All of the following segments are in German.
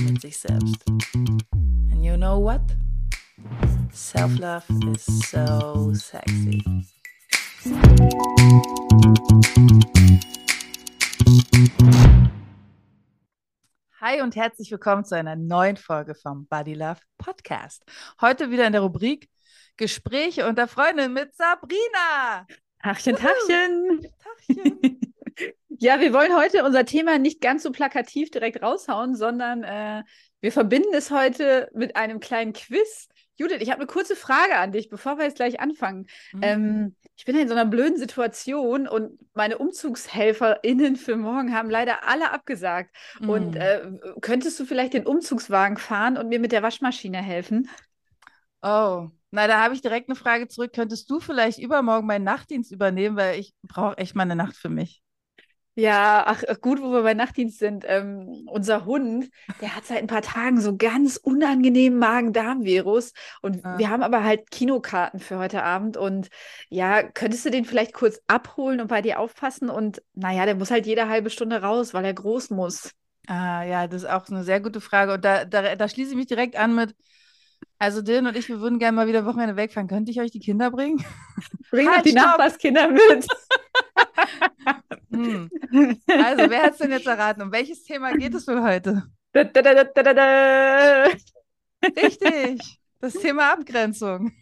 mit sich selbst. And you know what? Self-love is so sexy. Hi und herzlich willkommen zu einer neuen Folge vom Body Love Podcast. Heute wieder in der Rubrik Gespräche unter Freundinnen mit Sabrina. Tachchen, Tachchen. Tachchen. Ja, wir wollen heute unser Thema nicht ganz so plakativ direkt raushauen, sondern äh, wir verbinden es heute mit einem kleinen Quiz. Judith, ich habe eine kurze Frage an dich, bevor wir jetzt gleich anfangen. Mhm. Ähm, ich bin in so einer blöden Situation und meine UmzugshelferInnen für morgen haben leider alle abgesagt. Mhm. Und äh, könntest du vielleicht den Umzugswagen fahren und mir mit der Waschmaschine helfen? Oh, na, da habe ich direkt eine Frage zurück. Könntest du vielleicht übermorgen meinen Nachtdienst übernehmen, weil ich brauche echt mal eine Nacht für mich. Ja, ach gut, wo wir bei Nachtdienst sind. Ähm, unser Hund, der hat seit ein paar Tagen so ganz unangenehmen Magen-Darm-Virus. Und ah. wir haben aber halt Kinokarten für heute Abend. Und ja, könntest du den vielleicht kurz abholen und bei dir aufpassen? Und naja, der muss halt jede halbe Stunde raus, weil er groß muss. Ah, ja, das ist auch eine sehr gute Frage. Und da, da, da schließe ich mich direkt an mit, also Dylan und ich, wir würden gerne mal wieder Wochenende wegfahren. Könnte ich euch die Kinder bringen? Bring halt die Nachbarskinder mit. hm. Also, wer hat es denn jetzt erraten? Um welches Thema geht es für heute? Da, da, da, Richtig, das Thema Abgrenzung.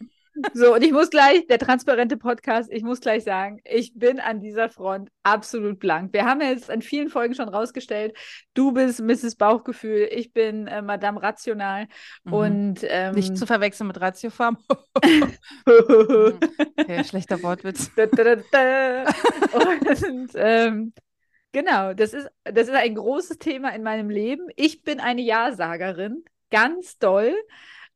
So, und ich muss gleich, der transparente Podcast, ich muss gleich sagen, ich bin an dieser Front absolut blank. Wir haben jetzt in vielen Folgen schon rausgestellt, du bist Mrs. Bauchgefühl, ich bin äh, Madame Rational mhm. und ähm, nicht zu verwechseln mit Ratiofarm. okay, schlechter Wortwitz. und ähm, genau, das ist, das ist ein großes Thema in meinem Leben. Ich bin eine Ja-Sagerin, ganz doll.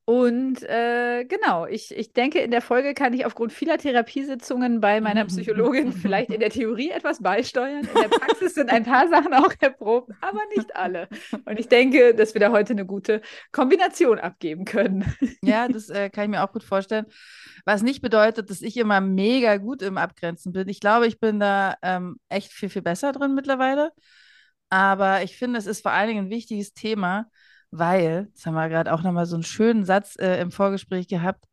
Und äh, genau, ich, ich denke, in der Folge kann ich aufgrund vieler Therapiesitzungen bei meiner Psychologin vielleicht in der Theorie etwas beisteuern. In der Praxis sind ein paar Sachen auch erprobt, aber nicht alle. Und ich denke, dass wir da heute eine gute Kombination abgeben können. Ja, das äh, kann ich mir auch gut vorstellen. Was nicht bedeutet, dass ich immer mega gut im Abgrenzen bin. Ich glaube, ich bin da ähm, echt viel, viel besser drin mittlerweile. Aber ich finde, es ist vor allen Dingen ein wichtiges Thema weil, jetzt haben wir gerade auch nochmal so einen schönen Satz äh, im Vorgespräch gehabt,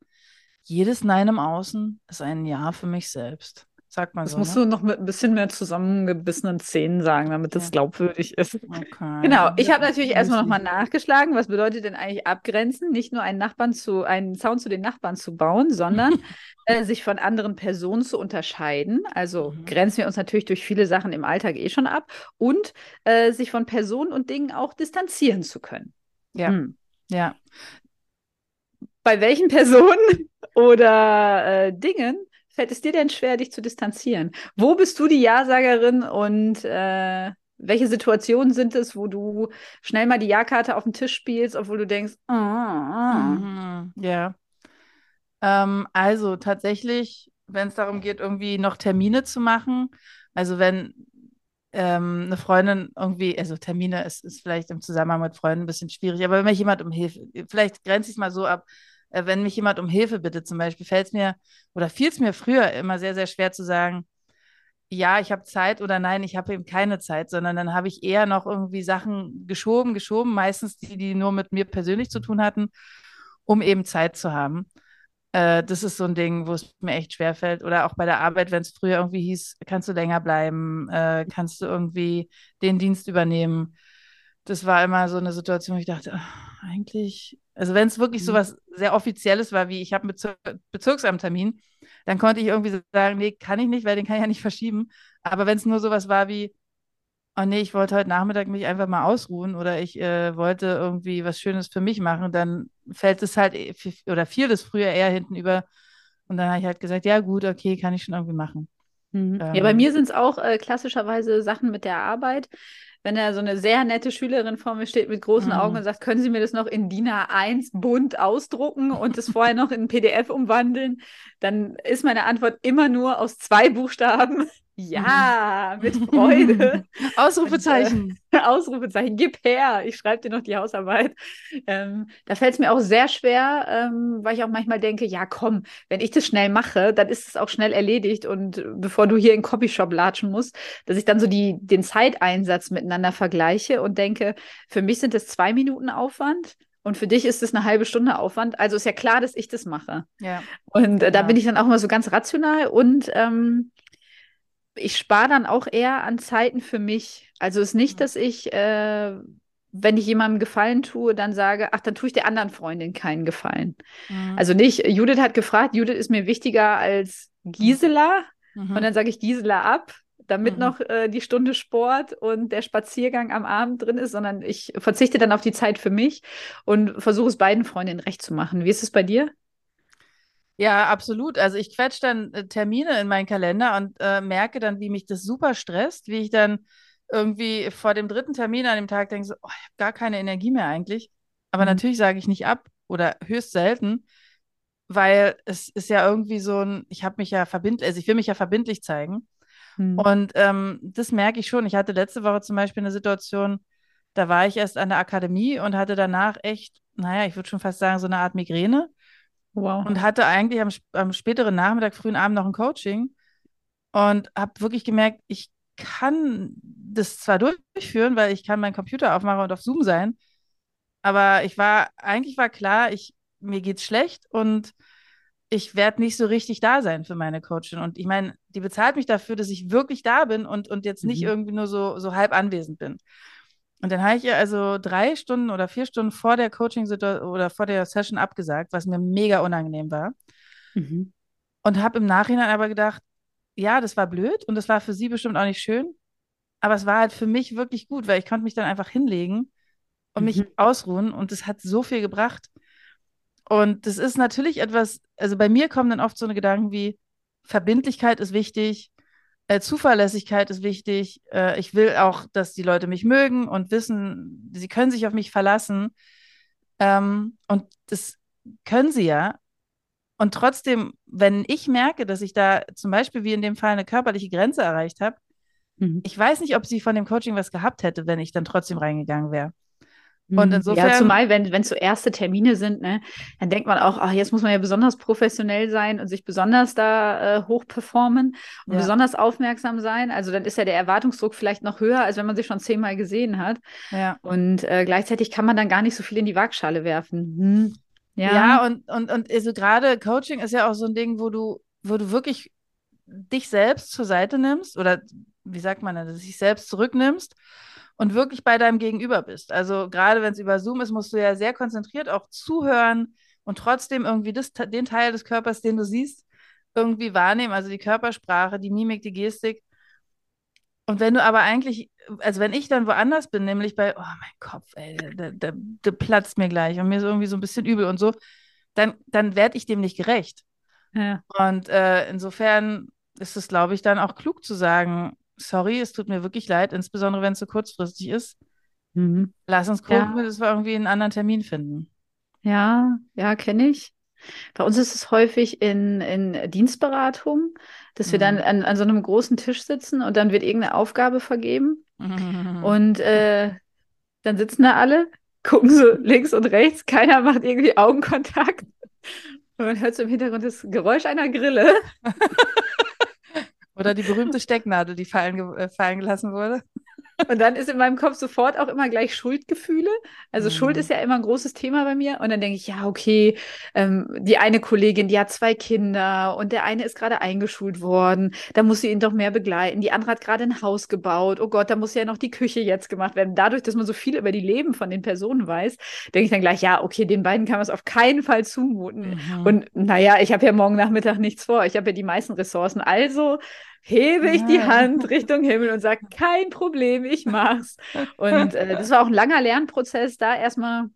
jedes Nein im Außen ist ein Ja für mich selbst. Sagt man das so. musst ne? du noch mit ein bisschen mehr zusammengebissenen Zähnen sagen, damit das glaubwürdig ist. Okay. Genau. Ich habe natürlich erstmal nochmal nachgeschlagen, was bedeutet denn eigentlich abgrenzen? Nicht nur einen Nachbarn zu, einen Zaun zu den Nachbarn zu bauen, sondern äh, sich von anderen Personen zu unterscheiden. Also mhm. grenzen wir uns natürlich durch viele Sachen im Alltag eh schon ab und äh, sich von Personen und Dingen auch distanzieren zu können. Ja. Hm. Ja. Bei welchen Personen oder äh, Dingen fällt es dir denn schwer, dich zu distanzieren? Wo bist du die Ja-Sagerin und äh, welche Situationen sind es, wo du schnell mal die Ja-Karte auf den Tisch spielst, obwohl du denkst, oh, oh. Mhm, ja. Ähm, also tatsächlich, wenn es darum geht, irgendwie noch Termine zu machen, also wenn ähm, eine Freundin irgendwie, also Termine ist, ist vielleicht im Zusammenhang mit Freunden ein bisschen schwierig, aber wenn mich jemand um Hilfe, vielleicht grenze ich es mal so ab, äh, wenn mich jemand um Hilfe bittet zum Beispiel, fällt es mir oder fiel es mir früher immer sehr, sehr schwer zu sagen, ja, ich habe Zeit oder nein, ich habe eben keine Zeit, sondern dann habe ich eher noch irgendwie Sachen geschoben, geschoben, meistens die, die nur mit mir persönlich zu tun hatten, um eben Zeit zu haben. Äh, das ist so ein Ding, wo es mir echt schwerfällt. Oder auch bei der Arbeit, wenn es früher irgendwie hieß, kannst du länger bleiben, äh, kannst du irgendwie den Dienst übernehmen. Das war immer so eine Situation, wo ich dachte, ach, eigentlich, also wenn es wirklich so mhm. was sehr Offizielles war, wie ich habe einen Bezir Bezirksamttermin, dann konnte ich irgendwie sagen, nee, kann ich nicht, weil den kann ich ja nicht verschieben. Aber wenn es nur sowas war wie, oh nee, ich wollte heute Nachmittag mich einfach mal ausruhen oder ich äh, wollte irgendwie was Schönes für mich machen, dann fällt es halt äh, oder fiel es früher eher hinten über. Und dann habe ich halt gesagt, ja gut, okay, kann ich schon irgendwie machen. Mhm. Ähm, ja, bei mir sind es auch äh, klassischerweise Sachen mit der Arbeit. wenn da so eine sehr nette Schülerin vor mir steht mit großen Augen Mhm. und sagt, können Sie mir das noch in DIN A1 bunt ausdrucken und das vorher noch in PDF umwandeln, dann ist meine Antwort immer nur aus zwei Buchstaben. Ja, mit Freude. Ausrufezeichen. Ausrufezeichen, gib her, ich schreibe dir noch die Hausarbeit. Ähm, da fällt es mir auch sehr schwer, ähm, weil ich auch manchmal denke, ja komm, wenn ich das schnell mache, dann ist es auch schnell erledigt und bevor du hier in den Copyshop latschen musst, dass ich dann so die, den Zeiteinsatz miteinander vergleiche und denke, für mich sind es zwei Minuten Aufwand und für dich ist es eine halbe Stunde Aufwand. Also ist ja klar, dass ich das mache. Ja. Und äh, da Ja. bin ich dann auch immer so ganz rational und ähm, ich spare dann auch eher an Zeiten für mich. Also ist nicht, Mhm. dass ich, äh, wenn ich jemandem Gefallen tue, dann sage, ach, dann tue ich der anderen Freundin keinen Gefallen. Mhm. Also nicht, Judith hat gefragt, Judith ist mir wichtiger als Gisela. Mhm. Und dann sage ich Gisela ab, damit Mhm. noch äh, die Stunde Sport und der Spaziergang am Abend drin ist, sondern ich verzichte dann auf die Zeit für mich und versuche es beiden Freundinnen recht zu machen. Wie ist es bei dir? Ja, absolut. Also ich quetsche dann äh, Termine in meinen Kalender und äh, merke dann, wie mich das super stresst, wie ich dann irgendwie vor dem dritten Termin an dem Tag denke, so, oh, ich habe gar keine Energie mehr eigentlich. Aber Mhm. natürlich sage ich nicht ab oder höchst selten, weil es ist ja irgendwie so ein, ich habe mich ja verbindlich, also ich will mich ja verbindlich zeigen. Hm. Und ähm, das merke ich schon. Ich hatte letzte Woche zum Beispiel eine Situation, da war ich erst an der Akademie und hatte danach echt, naja, ich würde schon fast sagen, so eine Art Migräne Wow. und hatte eigentlich am, am späteren Nachmittag, frühen Abend noch ein Coaching und habe wirklich gemerkt, ich kann das zwar durchführen, weil ich kann meinen Computer aufmachen und auf Zoom sein, aber ich war, eigentlich war klar, ich, mir geht's schlecht und ich werde nicht so richtig da sein für meine Coachin. Und ich meine, die bezahlt mich dafür, dass ich wirklich da bin und, und jetzt nicht Mhm. irgendwie nur so, so halb anwesend bin. Und dann habe ich ihr also drei Stunden oder vier Stunden vor der Coaching oder vor der Session abgesagt, was mir mega unangenehm war. Mhm. Und habe im Nachhinein aber gedacht, ja, das war blöd und das war für sie bestimmt auch nicht schön. Aber es war halt für mich wirklich gut, weil ich konnte mich dann einfach hinlegen und mich Mhm. ausruhen und das hat so viel gebracht. Und das ist natürlich etwas, also bei mir kommen dann oft so eine Gedanken wie Verbindlichkeit ist wichtig, äh, Zuverlässigkeit ist wichtig. Äh, ich will auch, dass die Leute mich mögen und wissen, sie können sich auf mich verlassen. Ähm, und das können sie ja. Und trotzdem, wenn ich merke, dass ich da zum Beispiel wie in dem Fall eine körperliche Grenze erreicht habe, Mhm. ich weiß nicht, ob sie von dem Coaching was gehabt hätte, wenn ich dann trotzdem reingegangen wäre. Und Mhm. insofern- Ja, zumal, wenn wenn es so erste Termine sind, ne, dann denkt man auch, ach, jetzt muss man ja besonders professionell sein und sich besonders da äh, hoch performen und Ja. besonders aufmerksam sein. Also dann ist ja der Erwartungsdruck vielleicht noch höher, als wenn man sich schon zehnmal gesehen hat. Ja. Und äh, gleichzeitig kann man dann gar nicht so viel in die Waagschale werfen. Hm. Ja. Ja, und, und, und also gerade Coaching ist ja auch so ein Ding, wo du, wo du wirklich dich selbst zur Seite nimmst oder wie sagt man das, dich selbst zurücknimmst und wirklich bei deinem Gegenüber bist. Also gerade wenn es über Zoom ist, musst du ja sehr konzentriert auch zuhören und trotzdem irgendwie das, den Teil des Körpers, den du siehst, irgendwie wahrnehmen. Also die Körpersprache, die Mimik, die Gestik. Und wenn du aber eigentlich, also wenn ich dann woanders bin, nämlich bei, oh mein Kopf, ey, der, der, der, platzt mir gleich und mir ist irgendwie so ein bisschen übel und so, dann, dann werde ich dem nicht gerecht. ja. Und äh, insofern ist es, glaube ich, dann auch klug zu sagen, sorry, es tut mir wirklich leid, insbesondere wenn es so kurzfristig ist. Mhm. Lass uns gucken, Ja. dass wir irgendwie einen anderen Termin finden. Ja, ja, kenne ich. Bei uns ist es häufig in, in Dienstberatung, dass wir dann Mhm. an, an so einem großen Tisch sitzen und dann wird irgendeine Aufgabe vergeben. Und Und äh, dann sitzen da alle, gucken so links und rechts, keiner macht irgendwie Augenkontakt. Und man hört so im Hintergrund das Geräusch einer Grille. Oder die berühmte Stecknadel, die fallen, äh, fallen gelassen wurde. Und dann ist in meinem Kopf sofort auch immer gleich Schuldgefühle. Also Mhm. Schuld ist ja immer ein großes Thema bei mir. Und dann denke ich, ja, okay, ähm, die eine Kollegin, die hat zwei Kinder und der eine ist gerade eingeschult worden. Da muss sie ihn doch mehr begleiten. Die andere hat gerade ein Haus gebaut. Oh Gott, da muss ja noch die Küche jetzt gemacht werden. Dadurch, dass man so viel über die Leben von den Personen weiß, denke ich dann gleich, ja, okay, den beiden kann man es auf keinen Fall zumuten. Mhm. Und naja, ich habe ja morgen Nachmittag nichts vor. Ich habe ja die meisten Ressourcen. Also hebe ich die. Hand Richtung Himmel und sage, kein Problem, ich mach's. Und äh, das war auch ein langer Lernprozess, da erstmal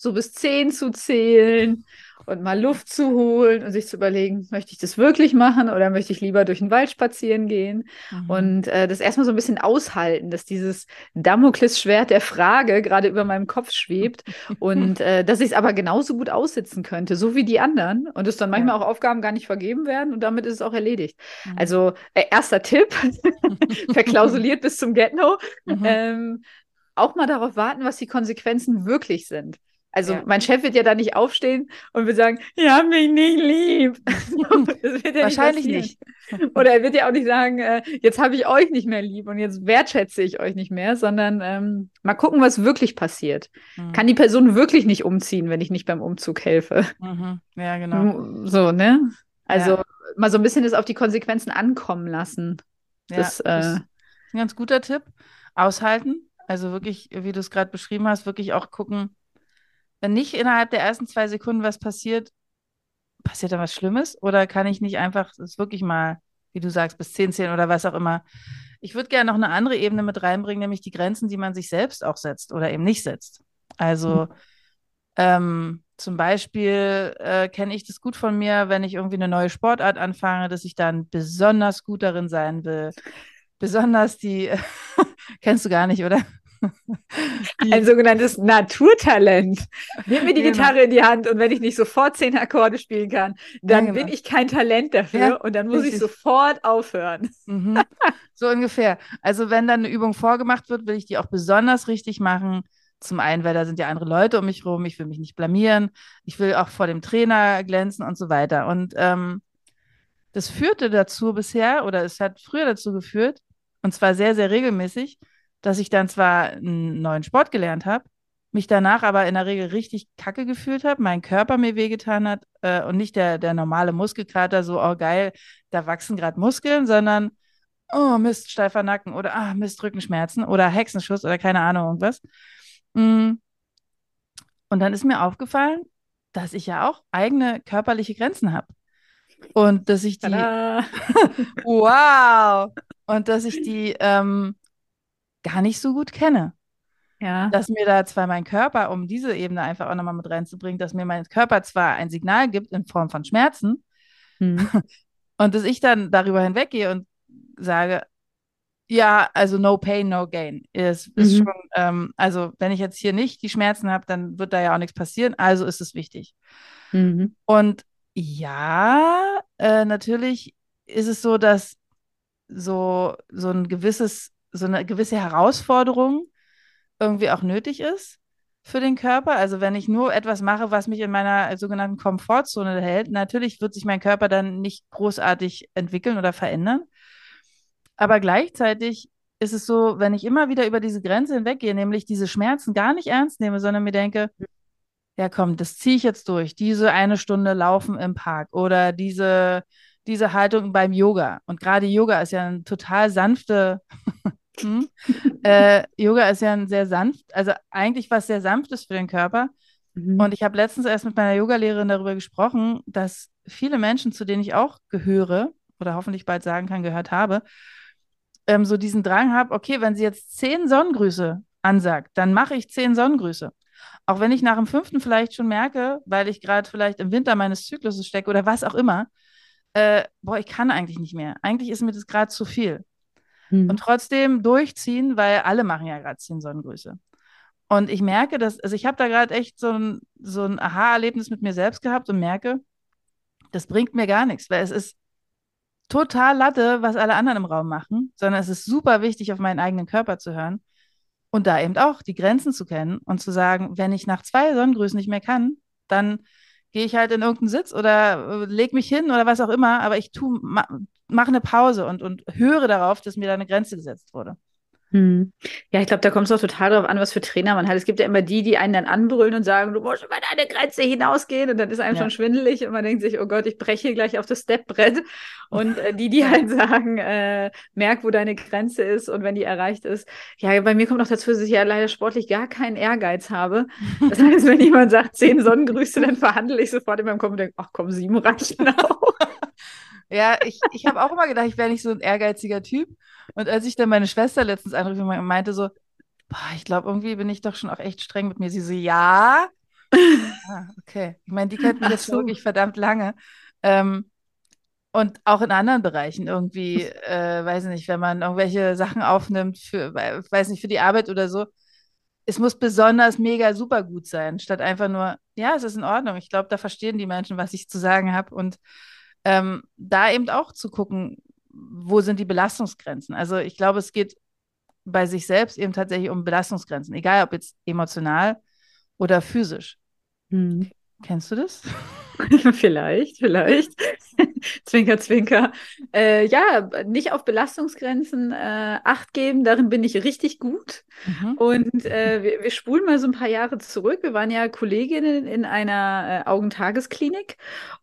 so bis zehn zu zählen und mal Luft zu holen und sich zu überlegen, möchte ich das wirklich machen oder möchte ich lieber durch den Wald spazieren gehen mhm. und äh, das erstmal so ein bisschen aushalten, dass dieses Damoklesschwert der Frage gerade über meinem Kopf schwebt und äh, dass ich es aber genauso gut aussitzen könnte, so wie die anderen und es dann manchmal ja. auch Aufgaben gar nicht vergeben werden und damit ist es auch erledigt. Mhm. Also äh, erster Tipp, verklausuliert bis zum Get-No, mhm. ähm, auch mal darauf warten, was die Konsequenzen wirklich sind. Also ja. mein Chef wird ja da nicht aufstehen und wird sagen, ihr habt mich nicht lieb. ja Wahrscheinlich nicht, nicht, Oder er wird ja auch nicht sagen, äh, jetzt habe ich euch nicht mehr lieb und jetzt wertschätze ich euch nicht mehr, sondern ähm, mal gucken, was wirklich passiert. Mhm. Kann die Person wirklich nicht umziehen, wenn ich nicht beim Umzug helfe? Mhm. Ja, genau. So, ne? Also ja. mal so ein bisschen das auf die Konsequenzen ankommen lassen. Das, ja, das äh, ist ein ganz guter Tipp. Aushalten. Also wirklich, wie du es gerade beschrieben hast, wirklich auch gucken, wenn nicht innerhalb der ersten zwei Sekunden was passiert, passiert da was Schlimmes? Oder kann ich nicht einfach das wirklich mal, wie du sagst, bis 10 zählen oder was auch immer? Ich würde gerne noch eine andere Ebene mit reinbringen, nämlich die Grenzen, die man sich selbst auch setzt oder eben nicht setzt. Also mhm. ähm, zum Beispiel äh, kenne ich das gut von mir, wenn ich irgendwie eine neue Sportart anfange, dass ich dann besonders gut darin sein will. Besonders die, kennst du gar nicht, oder? Ein sogenanntes Naturtalent. Nimm mir die genau. Gitarre in die Hand und wenn ich nicht sofort zehn Akkorde spielen kann, dann ja, genau. bin ich kein Talent dafür ja, und dann muss richtig. ich sofort aufhören. Mhm. So ungefähr. Also wenn dann eine Übung vorgemacht wird, will ich die auch besonders richtig machen. Zum einen, weil da sind ja andere Leute um mich rum, ich will mich nicht blamieren, ich will auch vor dem Trainer glänzen und so weiter. Und ähm, das führte dazu bisher, oder es hat früher dazu geführt, und zwar sehr, sehr regelmäßig, dass ich dann zwar einen neuen Sport gelernt habe, mich danach aber in der Regel richtig kacke gefühlt habe, mein Körper mir wehgetan hat äh, und nicht der, der normale Muskelkater, so, oh geil, da wachsen gerade Muskeln, sondern, oh Mist, steifer Nacken oder ah, Mist, Rückenschmerzen oder Hexenschuss oder keine Ahnung, irgendwas. Mm. Und dann ist mir aufgefallen, dass ich ja auch eigene körperliche Grenzen habe. Und dass ich die. wow! Und dass ich die ähm, gar nicht so gut kenne. Ja. Dass mir da zwar mein Körper, um diese Ebene einfach auch nochmal mit reinzubringen, dass mir mein Körper zwar ein Signal gibt in Form von Schmerzen mhm. und dass ich dann darüber hinweggehe und sage, ja, also no pain, no gain. Es ist mhm. schon, ähm, also wenn ich jetzt hier nicht die Schmerzen habe, dann wird da ja auch nichts passieren, also ist es wichtig. Mhm. Und ja, äh, natürlich ist es so, dass so, so ein gewisses so eine gewisse Herausforderung irgendwie auch nötig ist für den Körper. Also wenn ich nur etwas mache, was mich in meiner sogenannten Komfortzone hält, natürlich wird sich mein Körper dann nicht großartig entwickeln oder verändern. Aber gleichzeitig ist es so, wenn ich immer wieder über diese Grenze hinweggehe, nämlich diese Schmerzen gar nicht ernst nehme, sondern mir denke, ja komm, das ziehe ich jetzt durch. Diese eine Stunde Laufen im Park oder diese, diese Haltung beim Yoga. Und gerade Yoga ist ja eine total sanfte hm? äh, Yoga ist ja ein sehr sanft, also eigentlich was sehr sanftes für den Körper. Mhm. Und ich habe letztens erst mit meiner Yogalehrerin darüber gesprochen, dass viele Menschen, zu denen ich auch gehöre oder hoffentlich bald sagen kann, gehört habe, ähm, so diesen Drang habe, okay, wenn sie jetzt zehn Sonnengrüße ansagt, dann mache ich zehn Sonnengrüße. Auch wenn ich nach dem fünften vielleicht schon merke, weil ich gerade vielleicht im Winter meines Zykluses stecke oder was auch immer, äh, boah, ich kann eigentlich nicht mehr. Eigentlich ist mir das gerade zu viel. Mhm. Und trotzdem durchziehen, weil alle machen ja gerade zehn Sonnengrüße. Und ich merke, dass, also ich habe da gerade echt so ein, so ein Aha-Erlebnis mit mir selbst gehabt und merke, das bringt mir gar nichts, weil es ist total Latte, was alle anderen im Raum machen, sondern es ist super wichtig, auf meinen eigenen Körper zu hören und da eben auch die Grenzen zu kennen und zu sagen, wenn ich nach zwei Sonnengrüßen nicht mehr kann, dann gehe ich halt in irgendeinen Sitz oder äh, leg mich hin oder was auch immer, aber ich tu, ma, mache eine Pause und, und höre darauf, dass mir da eine Grenze gesetzt wurde. Hm. Ja, ich glaube, da kommt es auch total darauf an, was für Trainer man hat. Es gibt ja immer die, die einen dann anbrüllen und sagen, du musst über deine Grenze hinausgehen und dann ist einem ja. schon schwindelig und man denkt sich, oh Gott, ich breche hier gleich auf das Stepbrett. Und äh, die, die halt sagen, äh, merk, wo deine Grenze ist und wenn die erreicht ist. Ja, bei mir kommt noch dazu, dass ich ja leider sportlich gar keinen Ehrgeiz habe. Das heißt, wenn jemand sagt, zehn Sonnengrüße, dann verhandle ich sofort in meinem Kopf und denke, ach komm, sieben reichen auch. Ja, ich, ich habe auch immer gedacht, ich wäre nicht so ein ehrgeiziger Typ. Und als ich dann meine Schwester letztens anrief und meinte so, boah, ich glaube, irgendwie bin ich doch schon auch echt streng mit mir. Sie so, ja, ah, okay. Ich meine, die kennt mich jetzt so. wirklich verdammt lange. Ähm, und auch in anderen Bereichen irgendwie, äh, weiß nicht, wenn man irgendwelche Sachen aufnimmt für, weiß nicht, für die Arbeit oder so. Es muss besonders mega super gut sein, statt einfach nur, ja, es ist in Ordnung. Ich glaube, da verstehen die Menschen, was ich zu sagen habe. Und ähm, da eben auch zu gucken, wo sind die Belastungsgrenzen. Also ich glaube, es geht bei sich selbst eben tatsächlich um Belastungsgrenzen, egal ob jetzt emotional oder physisch. Hm. Kennst du das? vielleicht, vielleicht. zwinker, zwinker. Äh, ja, nicht auf Belastungsgrenzen äh, acht geben, darin bin ich richtig gut. Mhm. Und äh, wir, wir, spulen mal so ein paar Jahre zurück. Wir waren ja Kolleginnen in einer äh, Augentagesklinik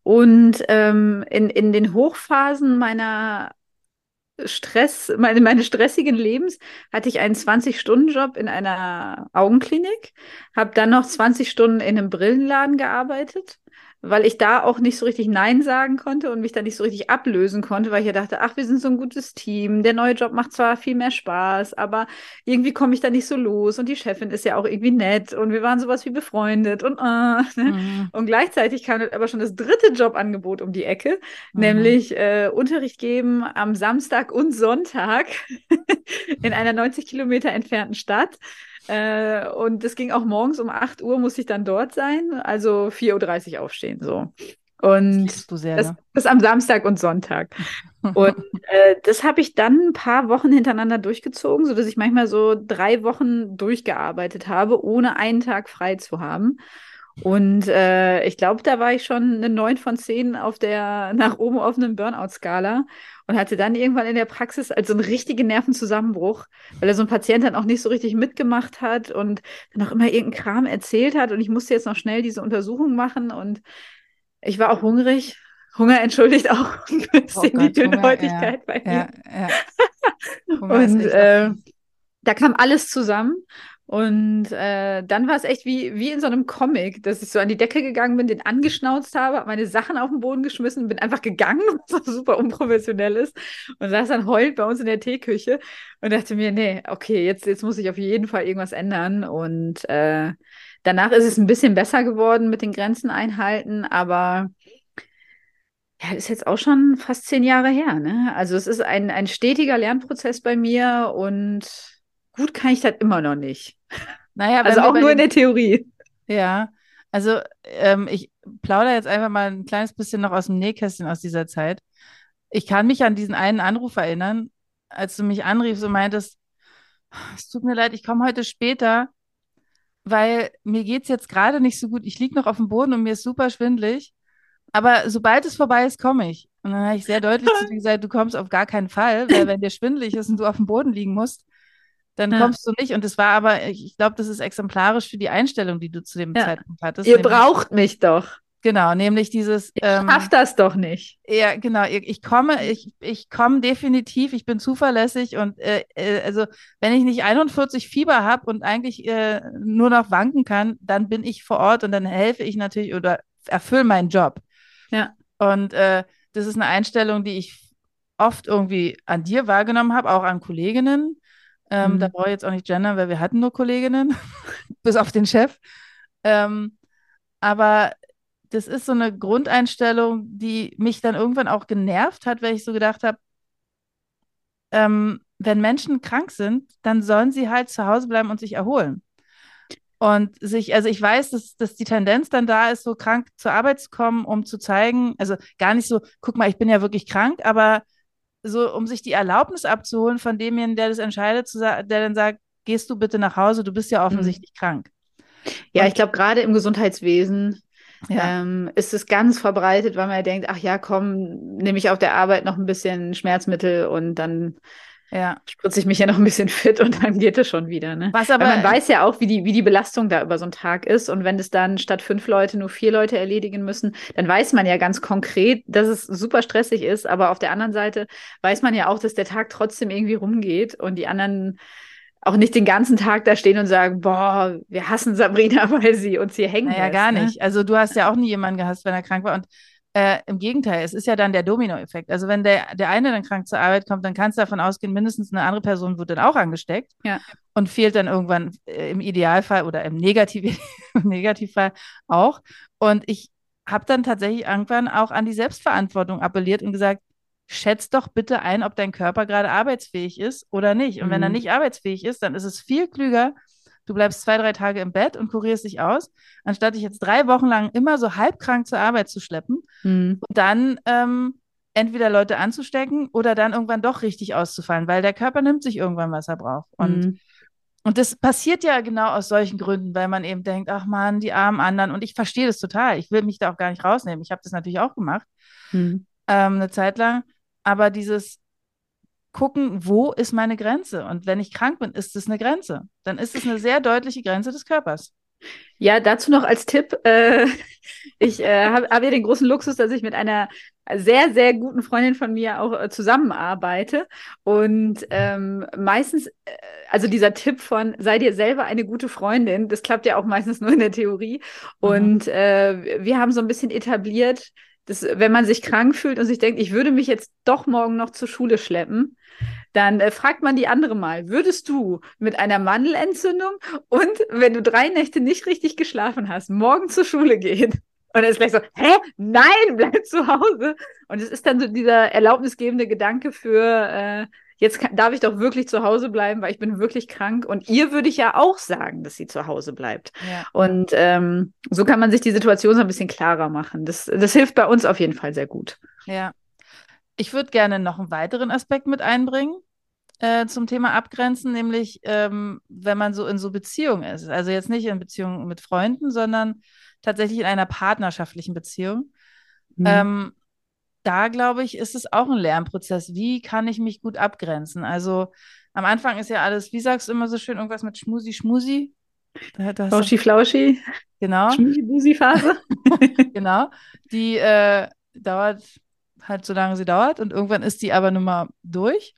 und ähm, in, in den Hochphasen meiner Stress, meine, meine stressigen Lebens hatte ich einen 20-Stunden-Job in einer Augenklinik, habe dann noch 20 Stunden in einem Brillenladen gearbeitet weil ich da auch nicht so richtig Nein sagen konnte und mich da nicht so richtig ablösen konnte, weil ich ja dachte, ach, wir sind so ein gutes Team. Der neue Job macht zwar viel mehr Spaß, aber irgendwie komme ich da nicht so los und die Chefin ist ja auch irgendwie nett und wir waren sowas wie befreundet und äh, ne? mhm. und gleichzeitig kam aber schon das dritte Jobangebot um die Ecke, mhm. nämlich äh, Unterricht geben am Samstag und Sonntag in einer 90 Kilometer entfernten Stadt. Äh, und es ging auch morgens um 8 Uhr, muss ich dann dort sein, also 4.30 Uhr aufstehen. So. Und das, sehr, das, ne? das am Samstag und Sonntag. und äh, das habe ich dann ein paar Wochen hintereinander durchgezogen, sodass ich manchmal so drei Wochen durchgearbeitet habe, ohne einen Tag frei zu haben. Und äh, ich glaube, da war ich schon eine 9 von 10 auf der nach oben offenen Burnout-Skala und hatte dann irgendwann in der Praxis also einen richtigen Nervenzusammenbruch, weil er so ein Patient dann auch nicht so richtig mitgemacht hat und dann auch immer irgendeinen Kram erzählt hat und ich musste jetzt noch schnell diese Untersuchung machen und ich war auch hungrig. Hunger entschuldigt auch ein bisschen oh Gott, die Dünnhäutigkeit bei mir. Ja, ja. und äh, da kam alles zusammen und äh, dann war es echt wie, wie in so einem Comic, dass ich so an die Decke gegangen bin, den angeschnauzt habe, meine Sachen auf den Boden geschmissen, bin einfach gegangen, was super unprofessionell ist, und saß dann heulend bei uns in der Teeküche und dachte mir, nee, okay, jetzt, jetzt muss ich auf jeden Fall irgendwas ändern. Und äh, danach ist es ein bisschen besser geworden mit den Grenzen einhalten, aber ja, ist jetzt auch schon fast zehn Jahre her. Ne? Also es ist ein, ein stetiger Lernprozess bei mir und gut kann ich das immer noch nicht. Naja, also auch nur in der Theorie. Ja, also ähm, ich plaudere jetzt einfach mal ein kleines bisschen noch aus dem Nähkästchen aus dieser Zeit. Ich kann mich an diesen einen Anruf erinnern, als du mich anriefst und meintest, es tut mir leid, ich komme heute später, weil mir geht es jetzt gerade nicht so gut. Ich liege noch auf dem Boden und mir ist super schwindlig. Aber sobald es vorbei ist, komme ich. Und dann habe ich sehr deutlich zu dir gesagt, du kommst auf gar keinen Fall, weil wenn dir schwindelig ist und du auf dem Boden liegen musst, dann ja. kommst du nicht. Und das war aber, ich glaube, das ist exemplarisch für die Einstellung, die du zu dem ja. Zeitpunkt hattest. Ihr braucht mich doch. Genau, nämlich dieses. Ich ähm, schaff das doch nicht. Ja, genau. Ich, ich komme, ich, ich komme definitiv, ich bin zuverlässig und äh, äh, also wenn ich nicht 41 Fieber habe und eigentlich äh, nur noch wanken kann, dann bin ich vor Ort und dann helfe ich natürlich oder erfülle meinen Job. Ja. Und äh, das ist eine Einstellung, die ich oft irgendwie an dir wahrgenommen habe, auch an Kolleginnen. Ähm, mhm. Da brauche ich jetzt auch nicht gendern, weil wir hatten nur Kolleginnen, bis auf den Chef. Ähm, aber das ist so eine Grundeinstellung, die mich dann irgendwann auch genervt hat, weil ich so gedacht habe, ähm, wenn Menschen krank sind, dann sollen sie halt zu Hause bleiben und sich erholen. Und sich, also ich weiß, dass, dass die Tendenz dann da ist, so krank zur Arbeit zu kommen, um zu zeigen, also gar nicht so, guck mal, ich bin ja wirklich krank, aber so, um sich die Erlaubnis abzuholen von demjenigen, der das entscheidet, der dann sagt, gehst du bitte nach Hause, du bist ja mhm. offensichtlich mhm. krank. Ja, Und, ich glaube, gerade im Gesundheitswesen ja. ähm, ist es ganz verbreitet, weil man ja denkt, ach ja, komm, nehme ich auf der Arbeit noch ein bisschen Schmerzmittel und dann ja. spritze ich mich ja noch ein bisschen fit und dann geht es schon wieder. Ne? Was aber, Weil man weiß ja auch, wie die, wie die Belastung da über so einen Tag ist. Und wenn es dann statt fünf Leute nur vier Leute erledigen müssen, dann weiß man ja ganz konkret, dass es super stressig ist. Aber auf der anderen Seite weiß man ja auch, dass der Tag trotzdem irgendwie rumgeht und die anderen auch nicht den ganzen Tag da stehen und sagen, boah, wir hassen Sabrina, weil sie uns hier hängen naja, lässt, gar ne? nicht. Also du hast ja auch nie jemanden gehasst, wenn er krank war. Und Äh, Im Gegenteil, es ist ja dann der Dominoeffekt. Also wenn der, der eine dann krank zur Arbeit kommt, dann kannst du davon ausgehen, mindestens eine andere Person wird dann auch angesteckt ja. und fehlt dann irgendwann äh, im Idealfall oder im Negativ Negativfall auch. Und ich habe dann tatsächlich irgendwann auch an die Selbstverantwortung appelliert und gesagt, schätz doch bitte ein, ob dein Körper gerade arbeitsfähig ist oder nicht. Und mhm. wenn er mhm. nicht arbeitsfähig ist, dann ist es viel klüger, du bleibst zwei, drei Tage im Bett und kurierst dich aus, anstatt dich jetzt drei Wochen lang immer so halbkrank zur Arbeit zu schleppen mhm. und dann ähm, entweder Leute anzustecken oder dann irgendwann doch richtig auszufallen, weil der Körper nimmt sich irgendwann, was er braucht. Und, mhm. und das passiert ja genau aus solchen Gründen, weil man eben denkt, ach man, die armen anderen. Und ich verstehe das total. Ich will mich da auch gar nicht rausnehmen. Ich habe das natürlich auch gemacht, mhm. ähm, eine Zeit lang. Aber dieses, gucken, wo ist meine Grenze? Und wenn ich krank bin, ist es eine Grenze. Dann ist es eine sehr deutliche Grenze des Körpers. Ja, dazu noch als Tipp. Äh, ich äh, habe hab ja den großen Luxus, dass ich mit einer sehr, sehr guten Freundin von mir auch äh, zusammenarbeite. Und ähm, meistens, äh, also dieser Tipp von, sei dir selber eine gute Freundin, das klappt ja auch meistens nur in der Theorie. Mhm. Und äh, wir haben so ein bisschen etabliert, dass, wenn man sich krank fühlt und sich denkt, ich würde mich jetzt doch morgen noch zur Schule schleppen, dann äh, fragt man die andere mal, würdest du mit einer Mandelentzündung und wenn du drei Nächte nicht richtig geschlafen hast, morgen zur Schule gehen? Und er ist gleich so, hä? Nein, bleib zu Hause. Und es ist dann so dieser erlaubnisgebende Gedanke für, äh, jetzt kann, darf ich doch wirklich zu Hause bleiben, weil ich bin wirklich krank. Und ihr würde ich ja auch sagen, dass sie zu Hause bleibt. Ja. Und ähm, so kann man sich die Situation so ein bisschen klarer machen. Das, das hilft bei uns auf jeden Fall sehr gut. Ja. Ich würde gerne noch einen weiteren Aspekt mit einbringen äh, zum Thema Abgrenzen, nämlich ähm, wenn man so in so Beziehungen ist. Also jetzt nicht in Beziehungen mit Freunden, sondern tatsächlich in einer partnerschaftlichen Beziehung. Mhm. Ähm, da glaube ich, ist es auch ein Lernprozess. Wie kann ich mich gut abgrenzen? Also am Anfang ist ja alles, wie sagst du immer so schön, irgendwas mit Schmusi, Schmusi. Flauschi, Flauschi. Genau. Schmusi-Busi-Phase. genau. Die äh, dauert halt so lange sie dauert und irgendwann ist die aber nun mal durch.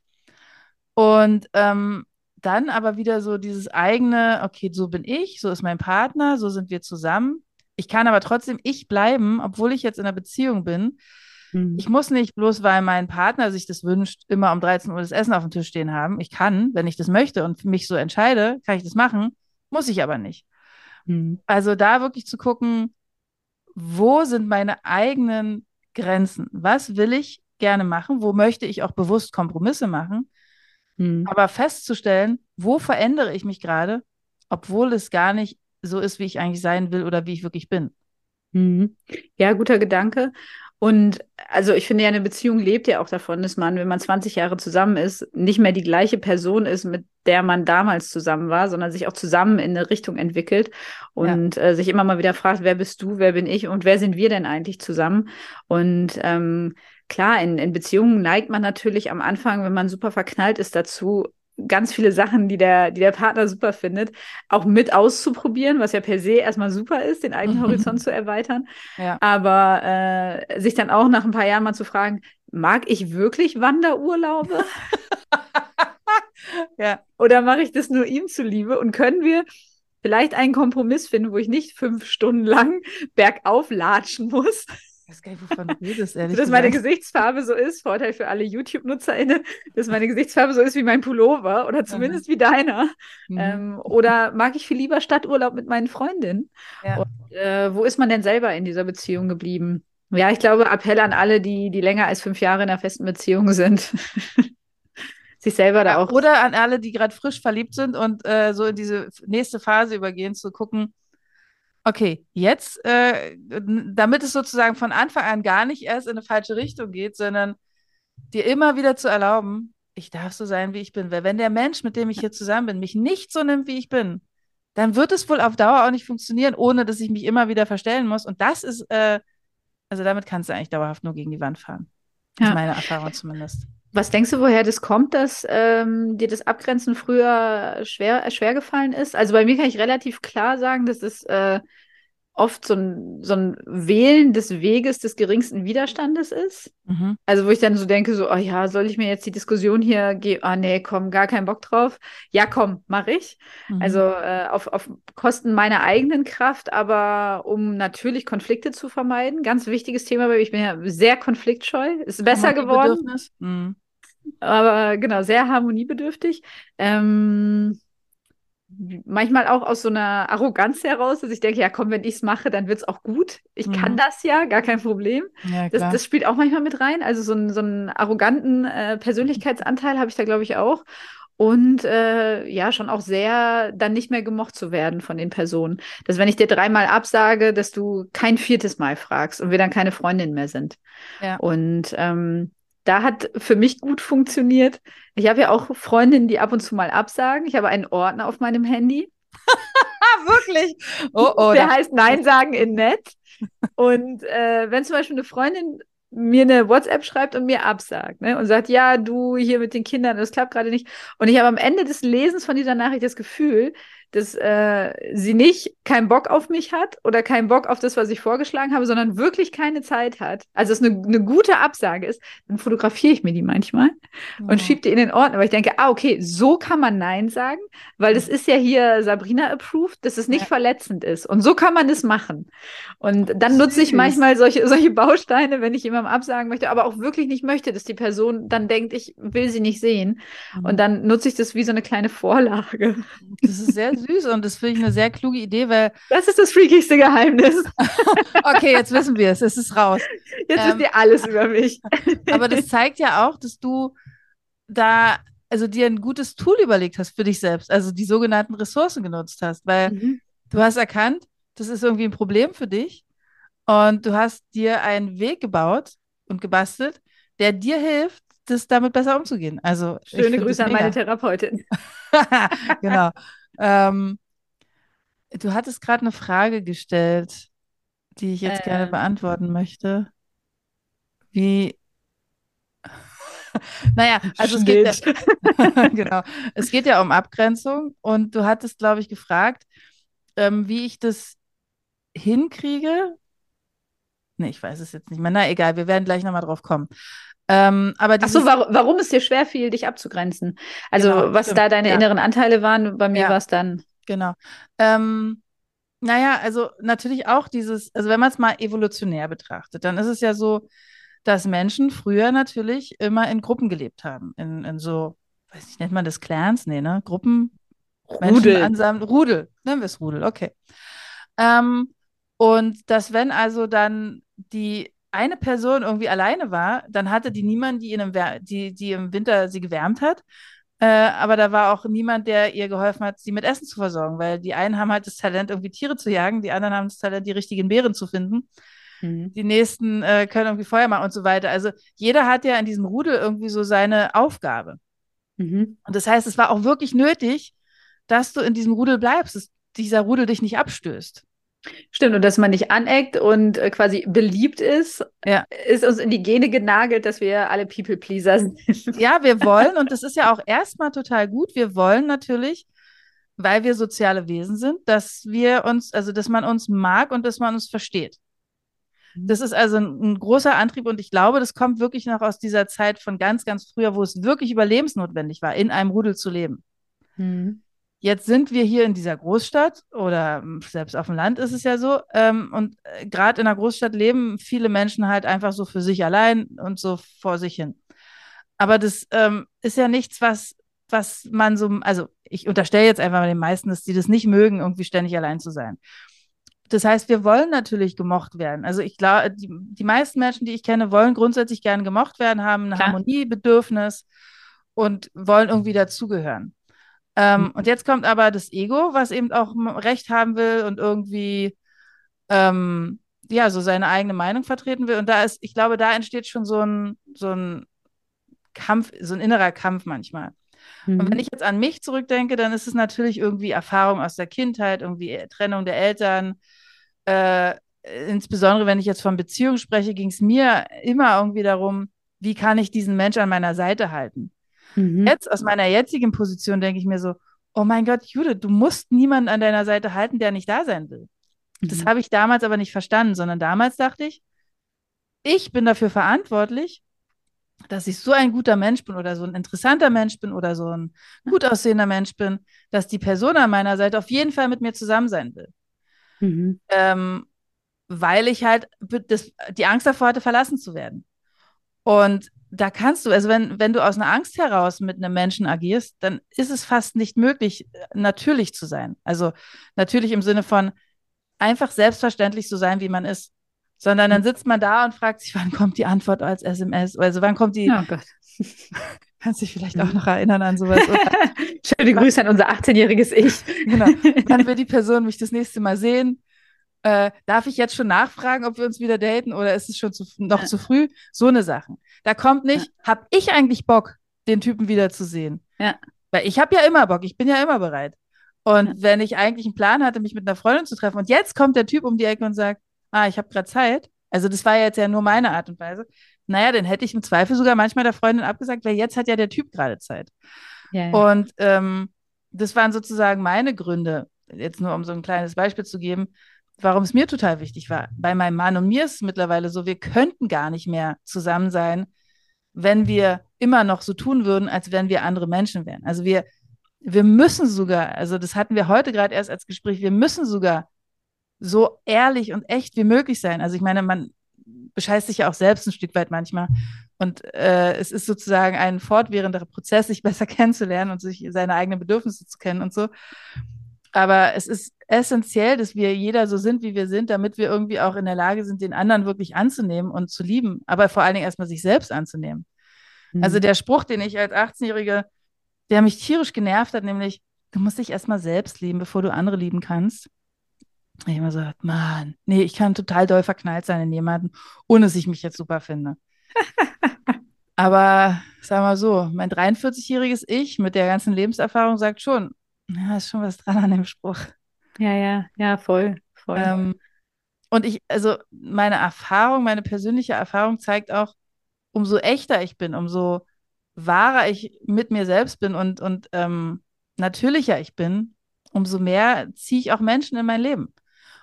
Und ähm, dann aber wieder so dieses eigene, okay, so bin ich, so ist mein Partner, so sind wir zusammen. Ich kann aber trotzdem ich bleiben, obwohl ich jetzt in einer Beziehung bin. Mhm. Ich muss nicht bloß, weil mein Partner sich das wünscht, immer um 13 Uhr das Essen auf dem Tisch stehen haben. Ich kann, wenn ich das möchte und mich so entscheide, kann ich das machen, muss ich aber nicht. Mhm. Also da wirklich zu gucken, wo sind meine eigenen Grenzen? Was will ich gerne machen? Wo möchte ich auch bewusst Kompromisse machen? Mhm. Aber festzustellen, wo verändere ich mich gerade, obwohl es gar nicht so ist, wie ich eigentlich sein will oder wie ich wirklich bin. Mhm. Ja, guter Gedanke. Und also ich finde ja, eine Beziehung lebt ja auch davon, dass man, wenn man 20 Jahre zusammen ist, nicht mehr die gleiche Person ist, mit der man damals zusammen war, sondern sich auch zusammen in eine Richtung entwickelt und ja. äh, sich immer mal wieder fragt, wer bist du, wer bin ich und wer sind wir denn eigentlich zusammen? Und ähm, klar, in, in Beziehungen neigt man natürlich am Anfang, wenn man super verknallt ist, dazu, ganz viele Sachen, die der, die der Partner super findet, auch mit auszuprobieren, was ja per se erstmal super ist, den eigenen Horizont zu erweitern. Ja. Aber äh, sich dann auch nach ein paar Jahren mal zu fragen, mag ich wirklich Wanderurlaube? ja. Oder mache ich das nur ihm zuliebe? Und können wir vielleicht einen Kompromiss finden, wo ich nicht fünf Stunden lang bergauf latschen muss? Weiß gar nicht, wovon du redest, ehrlich Dass meine Gesichtsfarbe so ist, Vorteil für alle YouTube-NutzerInnen, dass meine Gesichtsfarbe so ist wie mein Pullover oder zumindest mhm. wie deiner. Mhm. Ähm, oder mag ich viel lieber Stadturlaub mit meinen Freundinnen? Ja. Und, äh, wo ist man denn selber in dieser Beziehung geblieben? Ja, ich glaube, Appell an alle, die, die länger als fünf Jahre in einer festen Beziehung sind. sich selber da auch. Oder an alle, die gerade frisch verliebt sind und äh, so in diese nächste Phase übergehen, zu gucken, Okay, jetzt, äh, damit es sozusagen von Anfang an gar nicht erst in eine falsche Richtung geht, sondern dir immer wieder zu erlauben, ich darf so sein, wie ich bin. Weil wenn der Mensch, mit dem ich hier zusammen bin, mich nicht so nimmt, wie ich bin, dann wird es wohl auf Dauer auch nicht funktionieren, ohne dass ich mich immer wieder verstellen muss. Und das ist, äh, also damit kannst du eigentlich dauerhaft nur gegen die Wand fahren. Das ja. ist meine Erfahrung zumindest. Was denkst du, woher das kommt, dass ähm, dir das Abgrenzen früher schwer, schwer gefallen ist? Also bei mir kann ich relativ klar sagen, dass es äh, oft so ein, so ein Wählen des Weges des geringsten Widerstandes ist. Mhm. Also wo ich dann so denke, so, oh ja, soll ich mir jetzt die Diskussion hier geben? Ah nee, komm, gar keinen Bock drauf. Ja, komm, mache ich. Mhm. Also äh, auf, auf Kosten meiner eigenen Kraft, aber um natürlich Konflikte zu vermeiden. Ganz wichtiges Thema, weil ich bin ja sehr konfliktscheu. Ist besser geworden. Mhm. Aber genau, sehr harmoniebedürftig. Ähm, manchmal auch aus so einer Arroganz heraus, dass ich denke, ja komm, wenn ich es mache, dann wird es auch gut. Ich mhm. kann das ja, gar kein Problem. Ja, das, das, spielt auch manchmal mit rein. Also so, ein, so einen arroganten äh, Persönlichkeitsanteil habe ich da, glaube ich, auch. Und äh, ja, schon auch sehr dann nicht mehr gemocht zu werden von den Personen. Dass wenn ich dir dreimal absage, dass du kein viertes Mal fragst und wir dann keine Freundin mehr sind. Ja. Und ähm, da hat für mich gut funktioniert. Ich habe ja auch Freundinnen, die ab und zu mal absagen. Ich habe einen Ordner auf meinem Handy. Wirklich? Oh, oh, Der heißt Nein sagen in nett. Und äh, wenn zum Beispiel eine Freundin mir eine WhatsApp schreibt und mir absagt ne? und sagt, ja, du hier mit den Kindern, das klappt gerade nicht. Und ich habe am Ende des Lesens von dieser Nachricht das Gefühl, dass äh, sie nicht keinen Bock auf mich hat oder keinen Bock auf das, was ich vorgeschlagen habe, sondern wirklich keine Zeit hat. Also es eine, eine gute Absage ist, dann fotografiere ich mir die manchmal ja. und schiebe die in den Ordner, weil ich denke, ah, okay, so kann man Nein sagen, weil das ist ja hier Sabrina approved, dass es nicht ja. verletzend ist. Und so kann man es machen. Und dann nutze ich manchmal solche, solche Bausteine, wenn ich jemandem absagen möchte, aber auch wirklich nicht möchte, dass die Person dann denkt, ich will sie nicht sehen. Mhm. Und dann nutze ich das wie so eine kleine Vorlage. Das ist sehr süß und das finde ich eine sehr kluge Idee, weil. Das ist das freakigste Geheimnis. okay, jetzt wissen wir es, es ist raus. Jetzt ähm, wisst ihr alles über mich. aber das zeigt ja auch, dass du da, also dir ein gutes Tool überlegt hast für dich selbst, also die sogenannten Ressourcen genutzt hast, weil mhm. du hast erkannt, das ist irgendwie ein Problem für dich und du hast dir einen Weg gebaut und gebastelt, der dir hilft, das damit besser umzugehen. Also schöne Grüße an meine Therapeutin. genau. Ähm, du hattest gerade eine Frage gestellt, die ich jetzt ähm. gerne beantworten möchte. Wie. naja, also es geht, ja, genau. es geht ja um Abgrenzung und du hattest, glaube ich, gefragt, ähm, wie ich das hinkriege. Nee, ich weiß es jetzt nicht mehr. Na egal, wir werden gleich nochmal drauf kommen. Ähm, aber Ach so, war, warum es dir schwer fiel, dich abzugrenzen? Also genau, was stimmt. da deine ja. inneren Anteile waren, bei mir ja. war es dann. Genau. Ähm, naja, also natürlich auch dieses, also wenn man es mal evolutionär betrachtet, dann ist es ja so, dass Menschen früher natürlich immer in Gruppen gelebt haben. In, in so, weiß ich, nennt man das Clans? Nee, ne? Gruppen. Rudel. Ansammeln. Rudel, nennen wir es Rudel, okay. Ähm, und dass wenn also dann die eine Person irgendwie alleine war, dann hatte die niemand, die, im, die, die im Winter sie gewärmt hat. Äh, aber da war auch niemand, der ihr geholfen hat, sie mit Essen zu versorgen, weil die einen haben halt das Talent, irgendwie Tiere zu jagen, die anderen haben das Talent, die richtigen Beeren zu finden. Mhm. Die nächsten äh, können irgendwie Feuer machen und so weiter. Also jeder hat ja in diesem Rudel irgendwie so seine Aufgabe. Mhm. Und das heißt, es war auch wirklich nötig, dass du in diesem Rudel bleibst, dass dieser Rudel dich nicht abstößt. Stimmt, und dass man nicht aneckt und äh, quasi beliebt ist, ja. ist uns in die Gene genagelt, dass wir alle People-Pleaser sind. Ja, wir wollen, und das ist ja auch erstmal total gut, wir wollen natürlich, weil wir soziale Wesen sind, dass wir uns, also dass man uns mag und dass man uns versteht. Mhm. Das ist also ein, ein, großer Antrieb und ich glaube, das kommt wirklich noch aus dieser Zeit von ganz, ganz früher, wo es wirklich überlebensnotwendig war, in einem Rudel zu leben. Mhm. Jetzt sind wir hier in dieser Großstadt oder hm, selbst auf dem Land ist es ja so. Ähm, und äh, gerade in der Großstadt leben viele Menschen halt einfach so für sich allein und so vor sich hin. Aber das ähm, ist ja nichts, was, was man so, also ich unterstelle jetzt einfach mal den meisten, dass die das nicht mögen, irgendwie ständig allein zu sein. Das heißt, wir wollen natürlich gemocht werden. Also ich glaube, die, die meisten Menschen, die ich kenne, wollen grundsätzlich gerne gemocht werden, haben ein Harmoniebedürfnis und wollen irgendwie dazugehören. Ähm, mhm. Und jetzt kommt aber das Ego, was eben auch Recht haben will und irgendwie ähm, ja so seine eigene Meinung vertreten will. Und da ist, ich glaube, da entsteht schon so ein, so ein Kampf, so ein innerer Kampf manchmal. Mhm. Und wenn ich jetzt an mich zurückdenke, dann ist es natürlich irgendwie Erfahrung aus der Kindheit, irgendwie Trennung der Eltern. Äh, insbesondere wenn ich jetzt von Beziehungen spreche, ging es mir immer irgendwie darum, wie kann ich diesen Mensch an meiner Seite halten? Mhm. Jetzt aus meiner jetzigen Position denke ich mir so, oh mein Gott, Judith, du musst niemanden an deiner Seite halten, der nicht da sein will. Das habe ich damals aber nicht verstanden, sondern damals dachte ich, ich bin dafür verantwortlich, dass ich so ein guter Mensch bin oder so ein interessanter Mensch bin oder so ein gut aussehender Mensch bin, dass die Person an meiner Seite auf jeden Fall mit mir zusammen sein will. Mhm. Ähm, weil ich halt das, die Angst davor hatte, verlassen zu werden. Und da kannst du, also wenn, wenn du aus einer Angst heraus mit einem Menschen agierst, dann ist es fast nicht möglich, natürlich zu sein. Also natürlich im Sinne von einfach selbstverständlich so sein, wie man ist. Sondern dann sitzt man da und fragt sich, wann kommt die Antwort als SMS? Also wann kommt die. Oh Gott. Kannst dich vielleicht auch noch erinnern an sowas. Schöne Grüße an unser 18-jähriges Ich. genau. Wann will die Person mich das nächste Mal sehen? Äh, darf ich jetzt schon nachfragen, ob wir uns wieder daten oder ist es schon zu, noch ja. zu früh? So eine Sachen. Da kommt nicht, ja. habe ich eigentlich Bock, den Typen wiederzusehen? Ja. Weil ich habe ja immer Bock, ich bin ja immer bereit. Und ja. wenn ich eigentlich einen Plan hatte, mich mit einer Freundin zu treffen und jetzt kommt der Typ um die Ecke und sagt, ah, ich habe gerade Zeit, also das war jetzt ja nur meine Art und Weise, naja, dann hätte ich im Zweifel sogar manchmal der Freundin abgesagt, weil jetzt hat ja der Typ gerade Zeit. Ja, Und ähm, das waren sozusagen meine Gründe, jetzt nur um so ein kleines Beispiel zu geben, warum es mir total wichtig war. Bei meinem Mann und mir ist es mittlerweile so, wir könnten gar nicht mehr zusammen sein, wenn wir immer noch so tun würden, als wenn wir andere Menschen wären. Also wir, wir müssen sogar, also das hatten wir heute gerade erst als Gespräch, wir müssen sogar so ehrlich und echt wie möglich sein. Also ich meine, man bescheißt sich ja auch selbst ein Stück weit manchmal. Und äh, es ist sozusagen ein fortwährender Prozess, sich besser kennenzulernen und sich seine eigenen Bedürfnisse zu kennen und so. Aber es ist essentiell, dass wir jeder so sind, wie wir sind, damit wir irgendwie auch in der Lage sind, den anderen wirklich anzunehmen und zu lieben, aber vor allen Dingen erstmal sich selbst anzunehmen. Mhm. Also der Spruch, den ich als 18-Jährige, der mich tierisch genervt hat, nämlich, du musst dich erstmal selbst lieben, bevor du andere lieben kannst. Ich immer so, Mann, nee, ich kann total doll verknallt sein in jemanden, ohne dass ich mich jetzt super finde. Aber sag mal so, mein 43-jähriges Ich mit der ganzen Lebenserfahrung sagt schon, ja, ist schon was dran an dem Spruch. Ja, ja, ja, voll, voll. Ähm, und ich, also meine Erfahrung, meine persönliche Erfahrung zeigt auch, umso echter ich bin, umso wahrer ich mit mir selbst bin und, und ähm, natürlicher ich bin, umso mehr ziehe ich auch Menschen in mein Leben.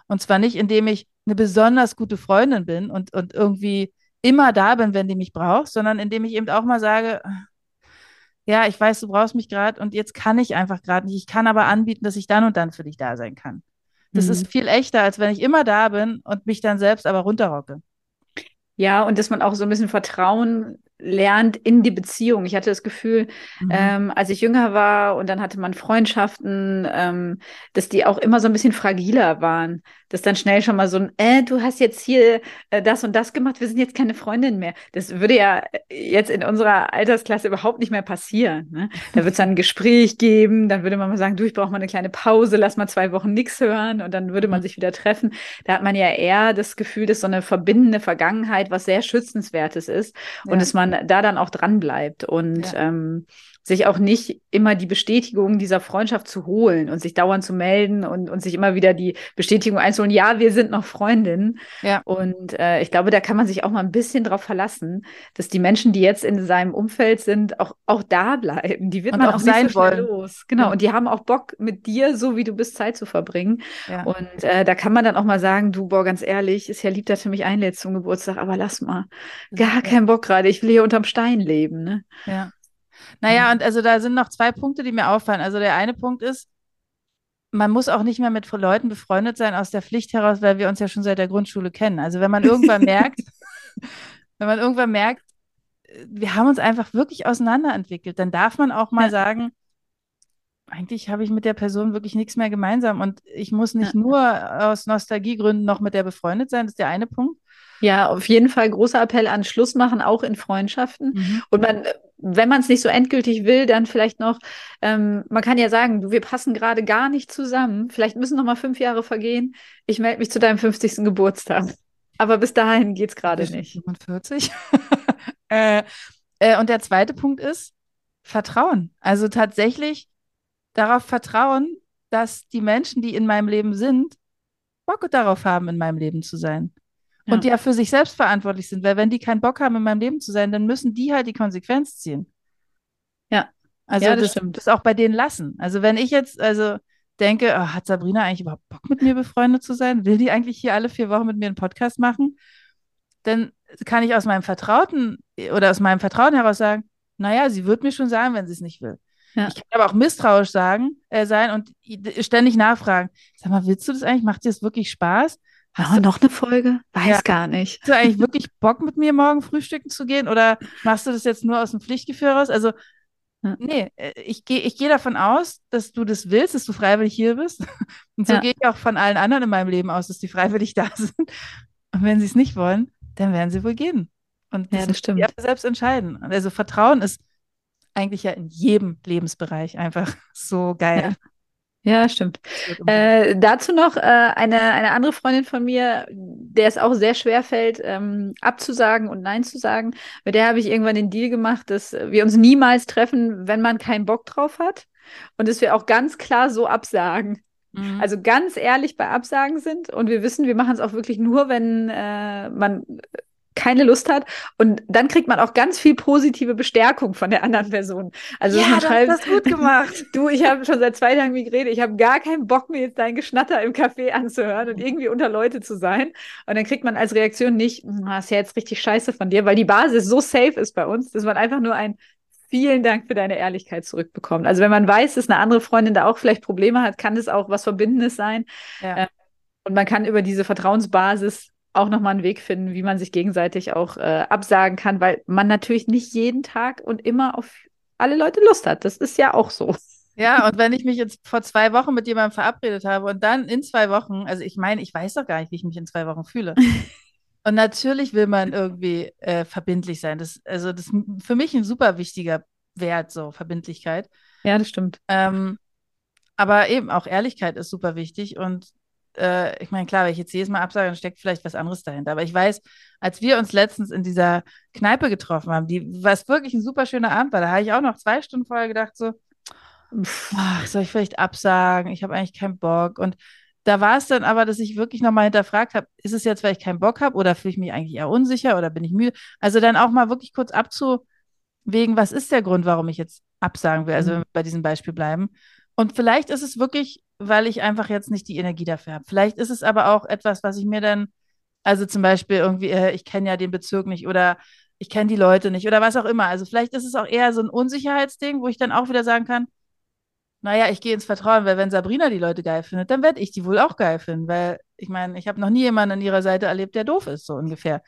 Und zwar nicht, indem ich eine besonders gute Freundin bin und, und irgendwie immer da bin, wenn die mich braucht, sondern indem ich eben auch mal sage, ja, ich weiß, du brauchst mich gerade und jetzt kann ich einfach gerade nicht. Ich kann aber anbieten, dass ich dann und dann für dich da sein kann. Das mhm. ist viel echter, als wenn ich immer da bin und mich dann selbst aber runterrocke. Ja, und dass man auch so ein bisschen Vertrauen lernt in die Beziehung. Ich hatte das Gefühl, mhm. ähm, als ich jünger war und dann hatte man Freundschaften, ähm, dass die auch immer so ein bisschen fragiler waren. Dass dann schnell schon mal so ein, äh, du hast jetzt hier äh, das und das gemacht, wir sind jetzt keine Freundin mehr. Das würde ja jetzt in unserer Altersklasse überhaupt nicht mehr passieren. Ne? Da wird es dann ein Gespräch geben, dann würde man mal sagen, du, ich brauche mal eine kleine Pause, lass mal zwei Wochen nichts hören und dann würde man mhm. sich wieder treffen. Da hat man ja eher das Gefühl, dass so eine verbindende Vergangenheit was sehr Schützenswertes ist ja. und dass man da dann auch dran bleibt und ja. ähm, sich auch nicht immer die Bestätigung dieser Freundschaft zu holen und sich dauernd zu melden und, und sich immer wieder die Bestätigung einzuholen, ja, wir sind noch Freundinnen. Ja. Und äh, ich glaube, da kann man sich auch mal ein bisschen drauf verlassen, dass die Menschen, die jetzt in seinem Umfeld sind, auch, auch da bleiben. Die wird und man auch, sein so wollen. los. Genau. Ja. Und die haben auch Bock, mit dir, so wie du bist, Zeit zu verbringen. Ja. Und äh, da kann man dann auch mal sagen, du, boah, ganz ehrlich, ist ja lieb, dass du mich einlädst zum Geburtstag, aber lass mal. Gar keinen Bock gerade. Ich will hier unterm Stein leben. Ne? Ja. Naja, mhm. und also da sind noch zwei Punkte, die mir auffallen. Also der eine Punkt ist, man muss auch nicht mehr mit Leuten befreundet sein aus der Pflicht heraus, weil wir uns ja schon seit der Grundschule kennen. Also wenn man irgendwann merkt, wenn man irgendwann merkt, wir haben uns einfach wirklich auseinanderentwickelt, dann darf man auch mal ja. sagen, eigentlich habe ich mit der Person wirklich nichts mehr gemeinsam und ich muss nicht ja. nur aus Nostalgiegründen noch mit der befreundet sein. Das ist der eine Punkt. Ja, auf jeden Fall großer Appell an Schluss machen, auch in Freundschaften. Mhm. Und man, wenn man es nicht so endgültig will, dann vielleicht noch, ähm, man kann ja sagen, du, wir passen gerade gar nicht zusammen. Vielleicht müssen noch mal fünf Jahre vergehen. Ich melde mich zu deinem 50. Geburtstag. Aber bis dahin geht es gerade nicht. 45. äh, äh, und der zweite Punkt ist Vertrauen. Also tatsächlich darauf vertrauen, dass die Menschen, die in meinem Leben sind, Bock darauf haben, in meinem Leben zu sein und ja für sich selbst verantwortlich sind, weil wenn die keinen Bock haben, in meinem Leben zu sein, dann müssen die halt die Konsequenz ziehen. Ja. Also ja, das, das, das auch bei denen lassen. Also wenn ich jetzt, also denke, oh, hat Sabrina eigentlich überhaupt Bock, mit mir befreundet zu sein? Will die eigentlich hier alle vier Wochen mit mir einen Podcast machen? Dann kann ich aus meinem Vertrauten oder aus meinem Vertrauen heraus sagen, naja, sie wird mir schon sagen, wenn sie es nicht will. Ja. Ich kann aber auch misstrauisch sagen, äh, sein und ständig nachfragen. Sag mal, willst du das eigentlich? Macht dir das wirklich Spaß? Hast oh, du noch eine Folge? Weiß ja. gar nicht. Hast du eigentlich wirklich Bock, mit mir morgen frühstücken zu gehen? Oder machst du das jetzt nur aus dem Pflichtgefühl raus? Also, ja. nee, äh, ich gehe ich geh davon aus, dass du das willst, dass du freiwillig hier bist. Und so ja. gehe ich auch von allen anderen in meinem Leben aus, dass die freiwillig da sind. Und wenn sie es nicht wollen, dann werden sie wohl gehen. Und das, ja, das stimmt. selbst entscheiden. Also Vertrauen ist eigentlich ja in jedem Lebensbereich einfach so geil. Ja. Ja stimmt. Äh, dazu noch äh, eine, eine andere Freundin von mir, der es auch sehr schwer fällt, ähm, abzusagen und Nein zu sagen. Mit der habe ich irgendwann den Deal gemacht, dass wir uns niemals treffen, wenn man keinen Bock drauf hat. Und dass wir auch ganz klar so absagen. Mhm. Also ganz ehrlich bei Absagen sind und wir wissen, wir machen es auch wirklich nur, wenn äh, man keine Lust hat. Und dann kriegt man auch ganz viel positive Bestärkung von der anderen Person. Also ja, man schreibt, das gut gemacht. du, ich habe schon seit zwei Tagen Migräne. Ich habe gar keinen Bock, mir jetzt dein Geschnatter im Café anzuhören und irgendwie unter Leute zu sein. Und dann kriegt man als Reaktion nicht, hm, das ist ja jetzt richtig scheiße von dir, weil die Basis so safe ist bei uns, dass man einfach nur ein Vielen Dank für deine Ehrlichkeit zurückbekommt. Also wenn man weiß, dass eine andere Freundin da auch vielleicht Probleme hat, kann das auch was Verbindendes sein. Ja. Ähm, und man kann über diese Vertrauensbasis auch nochmal einen Weg finden, wie man sich gegenseitig auch äh, absagen kann, weil man natürlich nicht jeden Tag und immer auf alle Leute Lust hat. Das ist ja auch so. Ja, und wenn ich mich jetzt vor zwei Wochen mit jemandem verabredet habe und dann in zwei Wochen, also ich meine, ich weiß doch gar nicht, wie ich mich in zwei Wochen fühle. und natürlich will man irgendwie äh, verbindlich sein. Das, also das ist für mich ein super wichtiger Wert, so Verbindlichkeit. Ja, das stimmt. Ähm, aber eben auch Ehrlichkeit ist super wichtig und äh, ich meine, klar, wenn ich jetzt jedes Mal absage, dann steckt vielleicht was anderes dahinter. Aber ich weiß, als wir uns letztens in dieser Kneipe getroffen haben, die, was wirklich ein super schöner Abend war, da habe ich auch noch zwei Stunden vorher gedacht, so, ach, soll ich vielleicht absagen? Ich habe eigentlich keinen Bock. Und da war es dann aber, dass ich wirklich nochmal hinterfragt habe, ist es jetzt, weil ich keinen Bock habe oder fühle ich mich eigentlich eher unsicher oder bin ich müde? Also dann auch mal wirklich kurz abzuwägen, was ist der Grund, warum ich jetzt absagen will? Also mhm. wenn wir bei diesem Beispiel bleiben. Und vielleicht ist es wirklich weil ich einfach jetzt nicht die Energie dafür habe. Vielleicht ist es aber auch etwas, was ich mir dann, also zum Beispiel irgendwie, äh, ich kenne ja den Bezirk nicht oder ich kenne die Leute nicht oder was auch immer. Also vielleicht ist es auch eher so ein Unsicherheitsding, wo ich dann auch wieder sagen kann, naja, ich gehe ins Vertrauen, weil wenn Sabrina die Leute geil findet, dann werde ich die wohl auch geil finden, weil ich meine, ich habe noch nie jemanden an ihrer Seite erlebt, der doof ist, so ungefähr.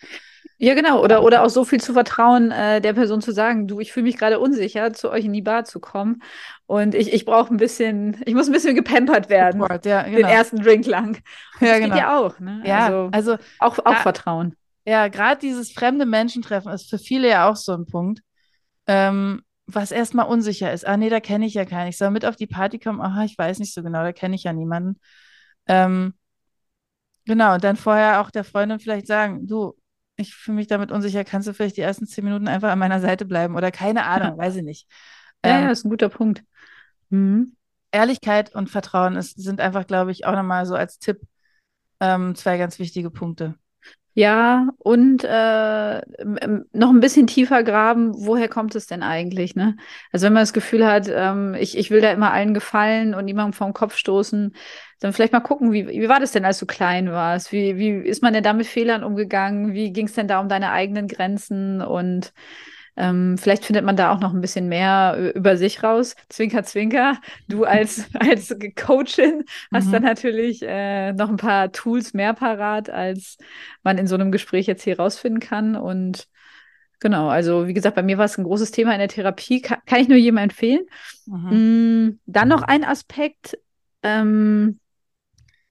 Ja, genau. Oder, oder auch so viel zu vertrauen, äh, der Person zu sagen, du, ich fühle mich gerade unsicher, zu euch in die Bar zu kommen. Und ich, ich brauche ein bisschen, ich muss ein bisschen gepampert werden. Support, ja, genau. Den ersten Drink lang. ja, das genau. geht ja auch. Ne? Ja, also, also auch, auch Vertrauen. Ja, gerade dieses fremde Menschentreffen ist für viele ja auch so ein Punkt. Ähm, was erstmal unsicher ist. Ah, nee, da kenne ich ja keinen. Ich soll mit auf die Party kommen. Aha, ich weiß nicht so genau, da kenne ich ja niemanden. Ähm, genau, und dann vorher auch der Freundin vielleicht sagen, du, ich fühle mich damit unsicher, kannst du vielleicht die ersten zehn Minuten einfach an meiner Seite bleiben oder keine Ahnung, ja. weiß ich nicht. Ja, ähm, ja, ist ein guter Punkt. Mhm. Ehrlichkeit und Vertrauen ist, sind einfach, glaube ich, auch nochmal so als Tipp ähm, zwei ganz wichtige Punkte. Ja, und äh, noch ein bisschen tiefer graben, woher kommt es denn eigentlich? Ne? Also wenn man das Gefühl hat, ähm, ich, ich will da immer allen gefallen und niemandem vom Kopf stoßen, dann vielleicht mal gucken, wie, wie war das denn, als du klein warst? Wie, wie ist man denn da mit Fehlern umgegangen? Wie ging es denn da um deine eigenen Grenzen? Und ähm, vielleicht findet man da auch noch ein bisschen mehr über sich raus. Zwinker, zwinker. Du als, als Coachin hast mhm. dann natürlich äh, noch ein paar Tools mehr parat, als man in so einem Gespräch jetzt hier rausfinden kann. Und genau, also wie gesagt, bei mir war es ein großes Thema in der Therapie. Kann, kann ich nur jedem empfehlen. Mhm. Mm, dann noch ein Aspekt. Ähm,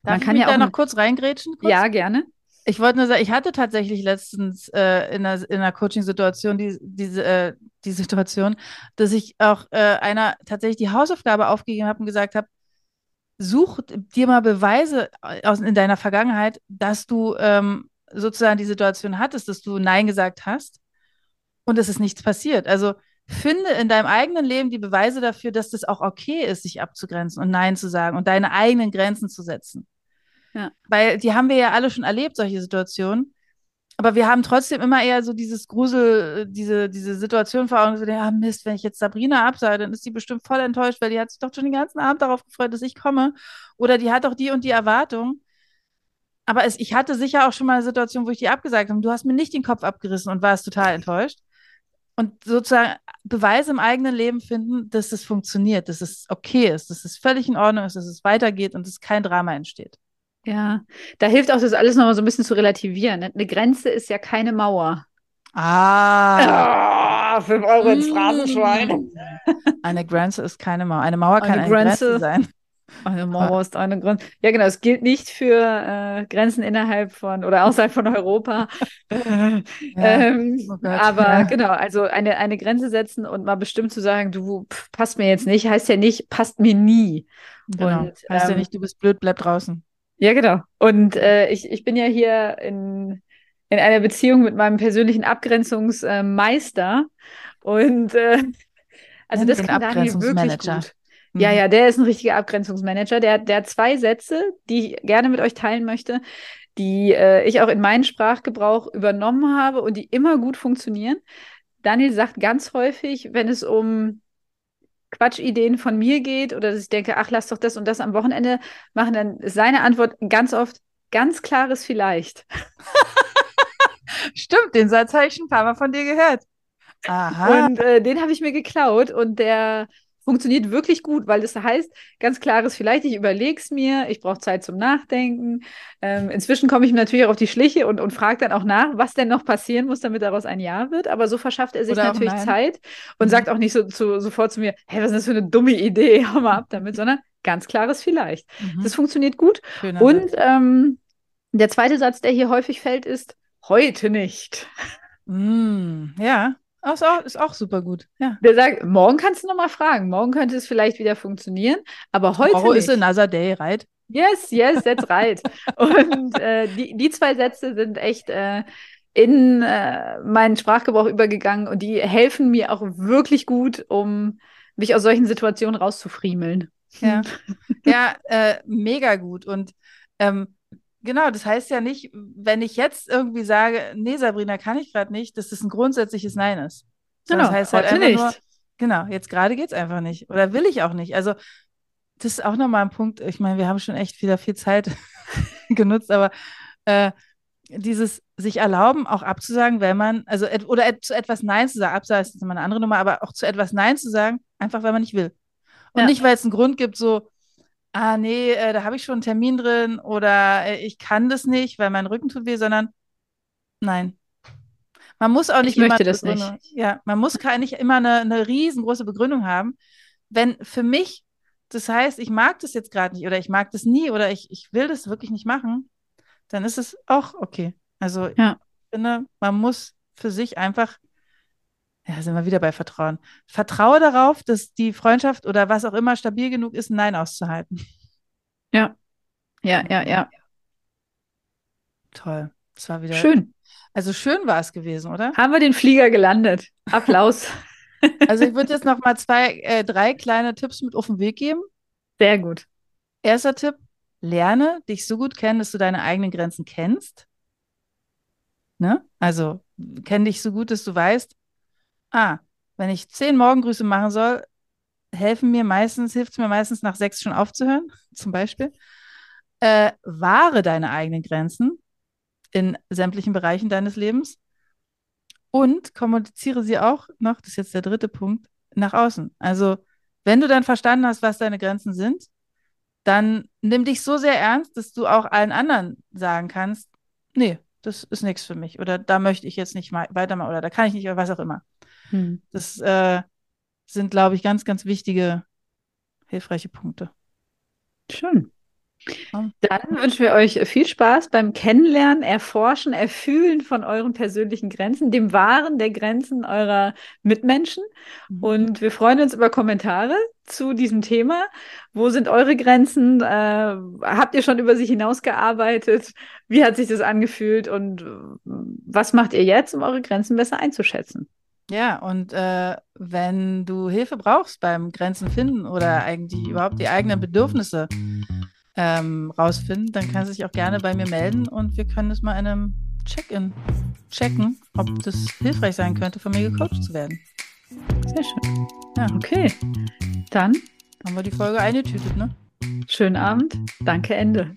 Darf man kann ich ja da noch kurz reingrätschen? Kurz? Ja, gerne. Ich wollte nur sagen, ich hatte tatsächlich letztens äh, in einer, in einer Coaching-Situation die, diese, äh, die Situation, dass ich auch äh, einer tatsächlich die Hausaufgabe aufgegeben habe und gesagt habe, such dir mal Beweise aus, in deiner Vergangenheit, dass du ähm, sozusagen die Situation hattest, dass du Nein gesagt hast und es ist nichts passiert. Also finde in deinem eigenen Leben die Beweise dafür, dass das auch okay ist, sich abzugrenzen und Nein zu sagen und deine eigenen Grenzen zu setzen. Ja. Weil die haben wir ja alle schon erlebt, solche Situationen. aber wir haben trotzdem immer eher so dieses Grusel, diese, diese Situation vor Augen, so, ja, Mist, wenn ich jetzt Sabrina absage, dann ist sie bestimmt voll enttäuscht, weil die hat sich doch schon den ganzen Abend darauf gefreut, dass ich komme. Oder die hat doch die und die Erwartung. Aber es, ich hatte sicher auch schon mal eine Situation, wo ich die abgesagt habe. Du hast mir nicht den Kopf abgerissen und warst total enttäuscht. Und sozusagen Beweise im eigenen Leben finden, dass es funktioniert, dass es okay ist, dass es völlig in Ordnung ist, dass es weitergeht und dass kein Drama entsteht. Ja, da hilft auch das alles nochmal so ein bisschen zu relativieren. Ne? Eine Grenze ist ja keine Mauer. Ah. Oh, 5 Euro ins Straßenschwein. Eine Grenze ist keine Mauer. Eine Mauer kann eine, eine Grenze, Grenze sein. Eine Mauer ist eine Grenze. Ja, genau. Es gilt nicht für äh, Grenzen innerhalb von oder außerhalb von Europa. ja. ähm, oh aber ja. genau, also eine, eine Grenze setzen und mal bestimmt zu sagen, du pff, passt mir jetzt nicht, heißt ja nicht, passt mir nie. Genau. Und, heißt ähm, ja nicht, du bist blöd, bleib draußen. Ja, genau. Und äh, ich, ich bin ja hier in, in einer Beziehung mit meinem persönlichen Abgrenzungsmeister. Äh, und äh, also das kann Daniel wirklich gut. Ja, mhm. ja, der ist ein richtiger Abgrenzungsmanager. Der, der hat zwei Sätze, die ich gerne mit euch teilen möchte, die äh, ich auch in meinen Sprachgebrauch übernommen habe und die immer gut funktionieren. Daniel sagt ganz häufig, wenn es um Quatschideen von mir geht oder dass ich denke, ach, lass doch das und das am Wochenende machen, dann ist seine Antwort ganz oft ganz klares Vielleicht. Stimmt, den Satz habe ich schon ein paar Mal von dir gehört. Aha. Und äh, den habe ich mir geklaut und der funktioniert wirklich gut, weil das heißt, ganz klares vielleicht, ich überlege es mir, ich brauche Zeit zum Nachdenken. Ähm, inzwischen komme ich natürlich auch auf die Schliche und, und frage dann auch nach, was denn noch passieren muss, damit daraus ein Ja wird. Aber so verschafft er sich Oder natürlich Zeit und mhm. sagt auch nicht so, zu, sofort zu mir, hey, was ist das für eine dumme Idee, hau mal ab damit, sondern ganz klares vielleicht. Mhm. Das funktioniert gut. Schöner und ähm, der zweite Satz, der hier häufig fällt, ist heute nicht. Mm, ja. Ist auch, ist auch super gut. Ja. Der sagt, morgen kannst du noch mal fragen. Morgen könnte es vielleicht wieder funktionieren, aber heute Tomorrow nicht. ist another day, right? Yes, yes, that's right. Und äh, die, die zwei Sätze sind echt äh, in äh, meinen Sprachgebrauch übergegangen und die helfen mir auch wirklich gut, um mich aus solchen Situationen rauszufriemeln. Ja, ja äh, mega gut. Und ähm, Genau, das heißt ja nicht, wenn ich jetzt irgendwie sage, nee, Sabrina, kann ich gerade nicht, dass das ein grundsätzliches Nein ist. Genau, das heißt halt einfach nicht. Nur, genau, jetzt gerade geht es einfach nicht. Oder will ich auch nicht. Also, das ist auch nochmal ein Punkt. Ich meine, wir haben schon echt wieder viel Zeit genutzt, aber äh, dieses sich erlauben, auch abzusagen, wenn man, also oder et, zu etwas Nein zu sagen, absagen ist immer eine andere Nummer, aber auch zu etwas Nein zu sagen, einfach weil man nicht will. Und ja. nicht, weil es einen Grund gibt, so, ah nee, äh, da habe ich schon einen Termin drin oder äh, ich kann das nicht, weil mein Rücken tut weh, sondern nein. Man muss auch nicht ich möchte das nicht. Ja, man muss nicht immer eine, eine riesengroße Begründung haben. Wenn für mich das heißt, ich mag das jetzt gerade nicht oder ich mag das nie oder ich, ich will das wirklich nicht machen, dann ist es auch okay. Also ja. ich finde, man muss für sich einfach ja, sind wir wieder bei Vertrauen. Vertraue darauf, dass die Freundschaft oder was auch immer stabil genug ist, ein Nein auszuhalten. Ja, ja, ja, ja. Toll. Das war wieder. Schön. Also schön war es gewesen, oder? Haben wir den Flieger gelandet. Applaus. also ich würde jetzt noch mal zwei, äh, drei kleine Tipps mit auf den Weg geben. Sehr gut. Erster Tipp: Lerne dich so gut kennen, dass du deine eigenen Grenzen kennst. Ne? Also kenn dich so gut, dass du weißt, ah, wenn ich zehn Morgengrüße machen soll, helfen mir meistens, hilft es mir meistens nach sechs schon aufzuhören, zum Beispiel. Äh, wahre deine eigenen Grenzen in sämtlichen Bereichen deines Lebens und kommuniziere sie auch noch, das ist jetzt der dritte Punkt, nach außen. Also, wenn du dann verstanden hast, was deine Grenzen sind, dann nimm dich so sehr ernst, dass du auch allen anderen sagen kannst, nee, das ist nichts für mich oder da möchte ich jetzt nicht weitermachen oder da kann ich nicht oder was auch immer. Hm. Das äh, sind, glaube ich, ganz, ganz wichtige, hilfreiche Punkte. Schön. Dann wünschen wir euch viel Spaß beim Kennenlernen, Erforschen, Erfühlen von euren persönlichen Grenzen, dem Wahren der Grenzen eurer Mitmenschen. Mhm. Und wir freuen uns über Kommentare zu diesem Thema. Wo sind eure Grenzen? Äh, habt ihr schon über sich hinausgearbeitet? Wie hat sich das angefühlt? Und was macht ihr jetzt, um eure Grenzen besser einzuschätzen? Ja, und äh, wenn du Hilfe brauchst beim Grenzen finden oder eigentlich überhaupt die eigenen Bedürfnisse ähm, rausfinden, dann kannst du dich auch gerne bei mir melden und wir können es mal in einem Check-in checken, ob das hilfreich sein könnte, von mir gecoacht zu werden. Sehr schön. Ja, okay. Dann haben wir die Folge eingetütet, ne? Schönen Abend. Danke, Ende.